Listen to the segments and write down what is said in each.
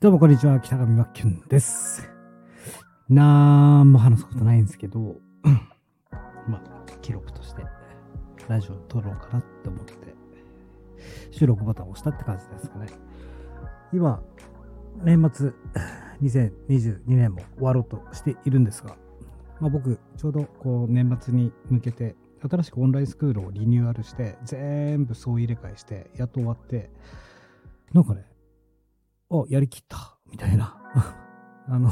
どうもこんにちは、北上真キュンです。なんも話すことないんですけど、まあ、記録として、ラジオ撮ろうかなって思って、収録ボタンを押したって感じですかね。今、年末、2022年も終わろうとしているんですが、まあ、僕、ちょうどこう年末に向けて、新しくオンラインスクールをリニューアルして、全部総入れ替えして、やっと終わって、なんかね、あ、やりきった、みたいな。あの、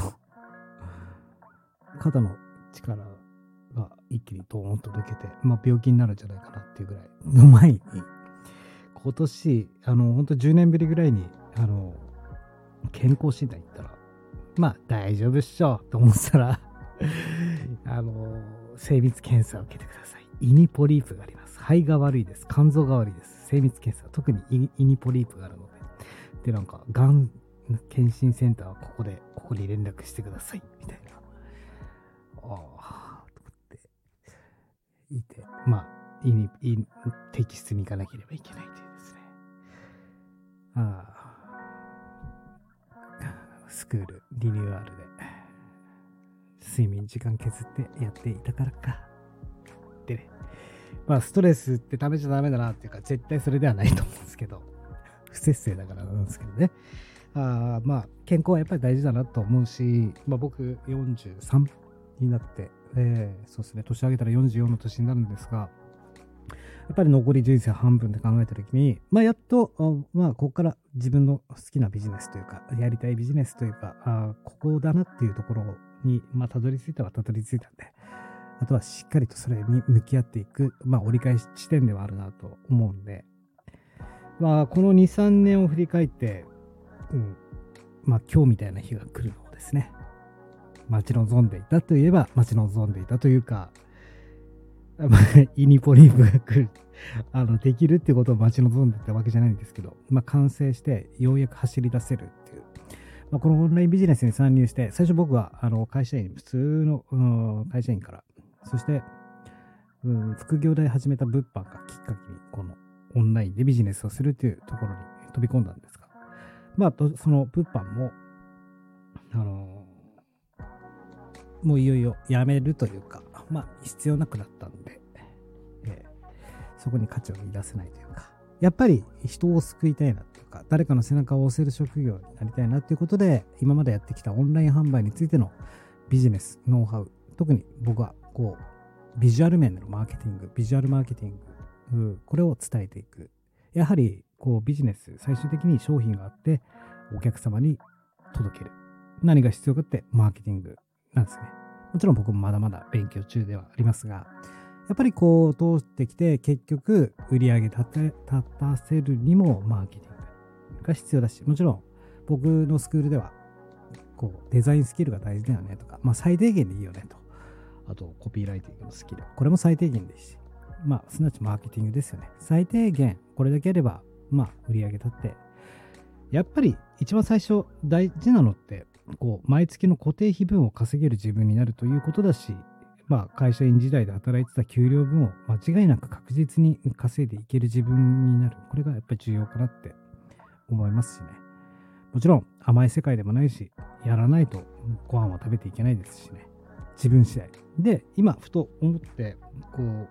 肩の力が一気にドーンと抜けて、まあ病気になるんじゃないかなっていうぐらいの前に、今年、あの、本当10年ぶりぐらいに、あの、健康診断行ったら、まあ大丈夫っしょと思ったら、あの、精密検査を受けてください。胃にポリープがあります。肺が悪いです。肝臓が悪いです。精密検査。特に胃にポリープがあるので。で、なんか、がん検診センターはここで、ここに連絡してください。みたいな。ああ、と思って。いて、まあ、胃に、胃、摘出に行かなければいけないというですね。ああ、スクール、リニューアルで、睡眠時間削ってやっていたからか。でね。まあ、ストレスって食べちゃダメだなっていうか、絶対それではないと思うんですけど、不節制だからなんですけどね。あまあ、健康はやっぱり大事だなと思うし、まあ、僕43になって、えーそうですね、年上げたら44の年になるんですが、やっぱり残り人生半分で考えたときに、まあ、やっと、まあ、ここから自分の好きなビジネスというか、やりたいビジネスというか、あここだなっていうところに、まあ、たどり着いたはたどり着いたんで、あとはしっかりとそれに向き合っていく、まあ、折り返し地点ではあるなと思うんで、まあ、この2、3年を振り返って、うん、まあ、今日みたいな日が来るのをですね、待ち望んでいたといえば待ち望んでいたというか、イニポリープが来る、あの、できるっていうことを待ち望んでたわけじゃないんですけど、まあ、完成してようやく走り出せるっていう。まあ、このオンラインビジネスに参入して、最初僕はあの会社員、普通の、会社員から、そして、うん、副業で始めた物販がきっかけに、このオンラインでビジネスをするっていうところに飛び込んだんですが、まあ、その物販も、あのもういよいよやめるというか、まあ、必要なくなったんで、えーそこに価値を見出せないというか、やっぱり人を救いたいなというか、誰かの背中を押せる職業になりたいなということで、今までやってきたオンライン販売についてのビジネス、ノウハウ、特に僕はこう、ビジュアル面でのマーケティング、ビジュアルマーケティング、これを伝えていく。やはり、こう、ビジネス、最終的に商品があって、お客様に届ける。何が必要かって、マーケティングなんですね。もちろん僕もまだまだ勉強中ではありますが、やっぱりこう通ってきて結局売り上げ立立たせるにもマーケティングが必要だし、もちろん僕のスクールではこうデザインスキルが大事だよねとか、まあ最低限でいいよねと。あとコピーライティングのスキル。これも最低限ですし、まあすなわちマーケティングですよね。最低限これだけやれば、まあ売り上げ立って、やっぱり一番最初大事なのって、こう毎月の固定費分を稼げる自分になるということだし、まあ、会社員時代で働いてた給料分を間違いなく確実に稼いでいける自分になる。これがやっぱり重要かなって思いますしね。もちろん甘い世界でもないし、やらないとご飯は食べていけないですしね。自分次第。で、今、ふと思って、こう、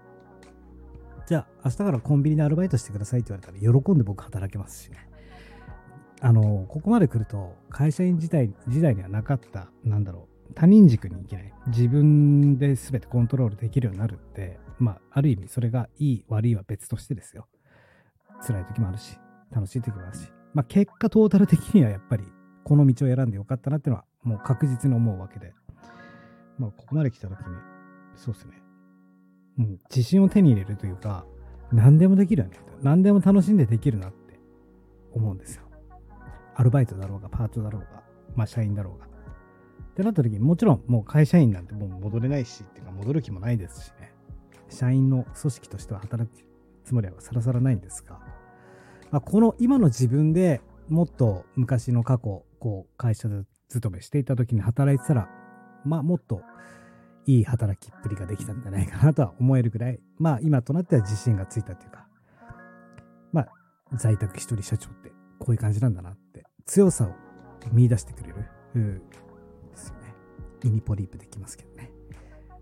じゃあ明日からコンビニでアルバイトしてくださいって言われたら喜んで僕働けますしね。あの、ここまで来ると会社員時代時代にはなかった、なんだろう、他人軸に行けない。自分で全てコントロールできるようになるって、まあ、ある意味それがいい悪いは別としてですよ。辛い時もあるし、楽しい時もあるし。まあ、結果トータル的にはやっぱりこの道を選んでよかったなっていうのはもう確実に思うわけで。まあ、ここまで来た時に、そうですね。うん、自信を手に入れるというか、何でもできるよね。何でも楽しんでできるなって思うんですよ。アルバイトだろうが、パートだろうが、まあ、社員だろうが。ってなった時にもちろんもう会社員なんてもう戻れないしっていうか戻る気もないですしね社員の組織としては働くつもりはさらさらないんですが、まあ、この今の自分でもっと昔の過去こう会社で勤めしていた時に働いてたらまあもっといい働きっぷりができたんじゃないかなとは思えるぐらい、まあ今となっては自信がついたというか、まあ在宅一人社長ってこういう感じなんだなって強さを見出してくれる、うん、ですよね。イニポリープできますけどね。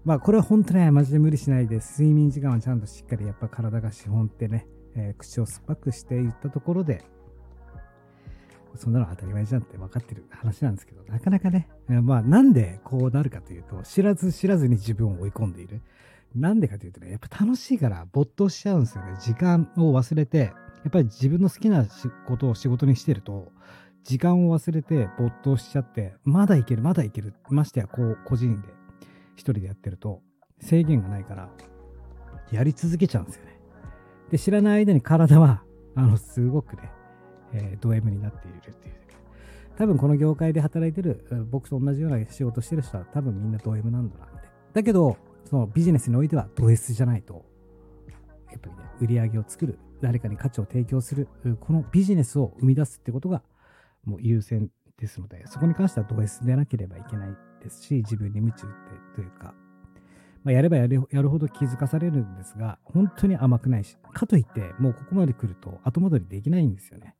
まあこれは本当にマジで無理しないで睡眠時間はちゃんとしっかりやっぱ体が資本ってね、えー、口を酸っぱくしていったところでそんなの当たり前じゃんって分かってる話なんですけど、なかなかね、まあなんでこうなるかというと、知らず知らずに自分を追い込んでいる。なんでかというとね、やっぱ楽しいから没頭しちゃうんですよね。時間を忘れて、やっぱり自分の好きなことを仕事にしてると、時間を忘れて没頭しちゃって、まだいける、まだいける。ましてや、こう、個人で、一人でやってると、制限がないから、やり続けちゃうんですよね。で、知らない間に体は、あの、すごくね、えー、ド M になっているっていう。多分この業界で働いてる、僕と同じような仕事してる人は多分みんなド M なんだなって。だけど、そのビジネスにおいてはド S じゃないと、やっぱりね、売り上げを作る、誰かに価値を提供する、このビジネスを生み出すってことがもう優先ですので、そこに関してはド S でなければいけないですし、自分に夢中ってというか、まあ、やればやるやるほど気づかされるんですが、本当に甘くないし、かといって、もうここまで来ると後戻りできないんですよね。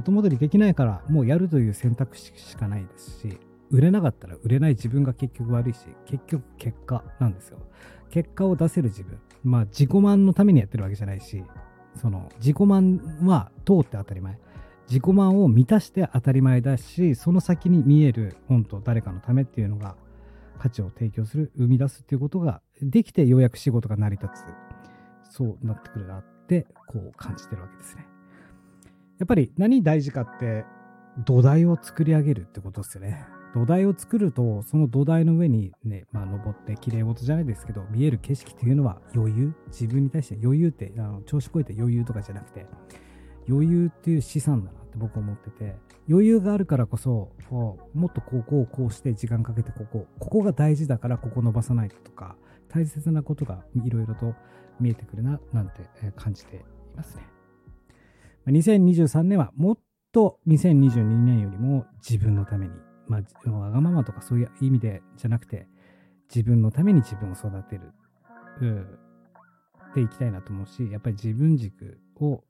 後戻りできないからもうやるという選択肢しかないですし売れなかったら売れない自分が結局悪いし結局結果なんですよ。結果を出せる自分。まあ自己満のためにやってるわけじゃないしその自己満は通って当たり前。自己満を満たして当たり前だしその先に見える本当誰かのためっていうのが価値を提供する生み出すっていうことができてようやく仕事が成り立つ。そうなってくるなってこう感じてるわけですね。やっぱり何大事かって土台を作り上げるってことですよね。土台を作ると、その土台の上にね、まあ、登って綺麗事じゃないですけど、見える景色っていうのは余裕。自分に対して余裕って、あの調子こいて余裕とかじゃなくて、余裕っていう資産だなって僕は思ってて、余裕があるからこそ、こうもっとここをこうして時間かけてここ、ここが大事だからここ伸ばさないとか、大切なことがいろいろと見えてくるな、なんて感じていますね。2023年はもっと2022年よりも自分のために、まあ、わがままとかそういう意味でじゃなくて、自分のために自分を育てる、うん、でいきたいなと思うし、やっぱり自分軸を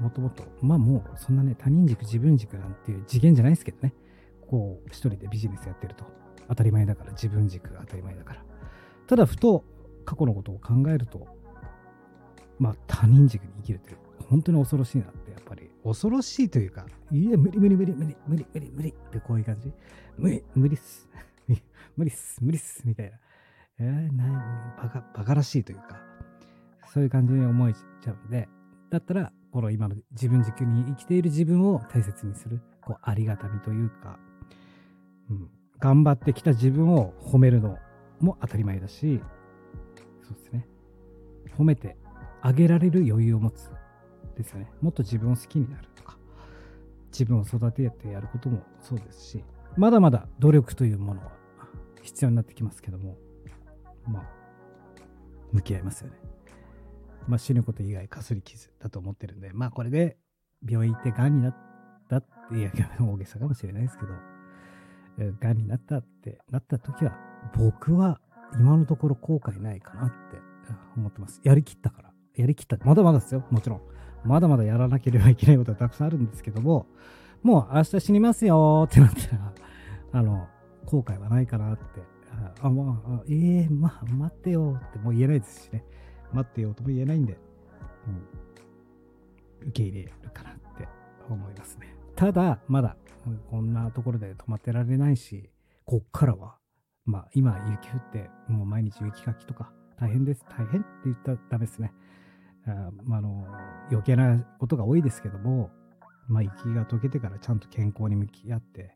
もともと、まあもうそんなね、他人軸、自分軸なんていう次元じゃないですけどね、こう、一人でビジネスやってると。当たり前だから、自分軸が当たり前だから。ただ、ふと過去のことを考えると、まあ他人軸に生きるという。本当に恐ろしいなって、やっぱり。恐ろしいというか、いや、無理無理無理無理無理無理無理ってこういう感じ。無理、無理っす。無理っす、無理っす、みたいな。えー、なバカ、バカらしいというか、そういう感じに思えちゃうんで、だったら、この今の自分軸に生きている自分を大切にする、こう、ありがたみというか、うん、頑張ってきた自分を褒めるのも当たり前だし、そうですね。褒めてあげられる余裕を持つ。ですよね。もっと自分を好きになるとか、自分を育ててやることもそうですし、まだまだ努力というものは必要になってきますけども、まあ、向き合いますよね。まあ、死ぬこと以外かすり傷だと思ってるんで、まあ、これで病院行って癌になったって、いや、大げさかもしれないですけど、癌になったってなった時は、僕は今のところ後悔ないかなって思ってます。やりきったから。やりきった。まだまだですよ。もちろん。まだまだやらなければいけないことはたくさんあるんですけども、もう明日死にますよってなったら、あの、後悔はないかなって、あ、まあ、ええー、まあ、待ってよってもう言えないですしね。待ってよとも言えないんで、うん、受け入れるかなって思いますね。ただ、まだ、こんなところで止まってられないし、こっからは、まあ、今雪降って、もう毎日雪かきとか大変です。大変って言ったらダメですね。あまあ、の余計なことが多いですけども、まあ、息が解けてからちゃんと健康に向き合って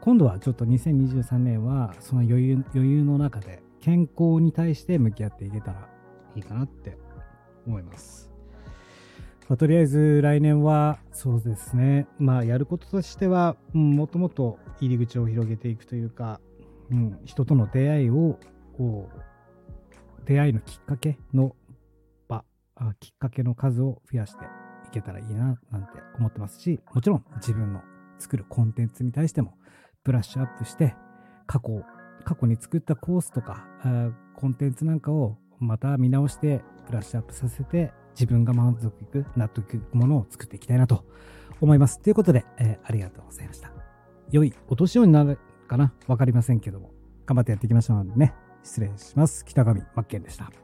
今度はちょっと2023年はその余裕余裕の中で健康に対して向き合っていけたらいいかなって思います。まあ、とりあえず来年はそうですね、まあ、やることとしては、うん、もっともっと入り口を広げていくというか、うん、人との出会いを出会いのきっかけのきっかけの数を増やしていけたらいいななんて思ってますしもちろん自分の作るコンテンツに対してもブラッシュアップして過去過去に作ったコースとか、コンテンツなんかをまた見直してブラッシュアップさせて自分が満足いく、納得いくものを作っていきたいなと思います。ということで、えー、ありがとうございました。良いお年をになるかな？わかりませんけども、頑張ってやっていきましょうね。失礼します。北上真剣でした。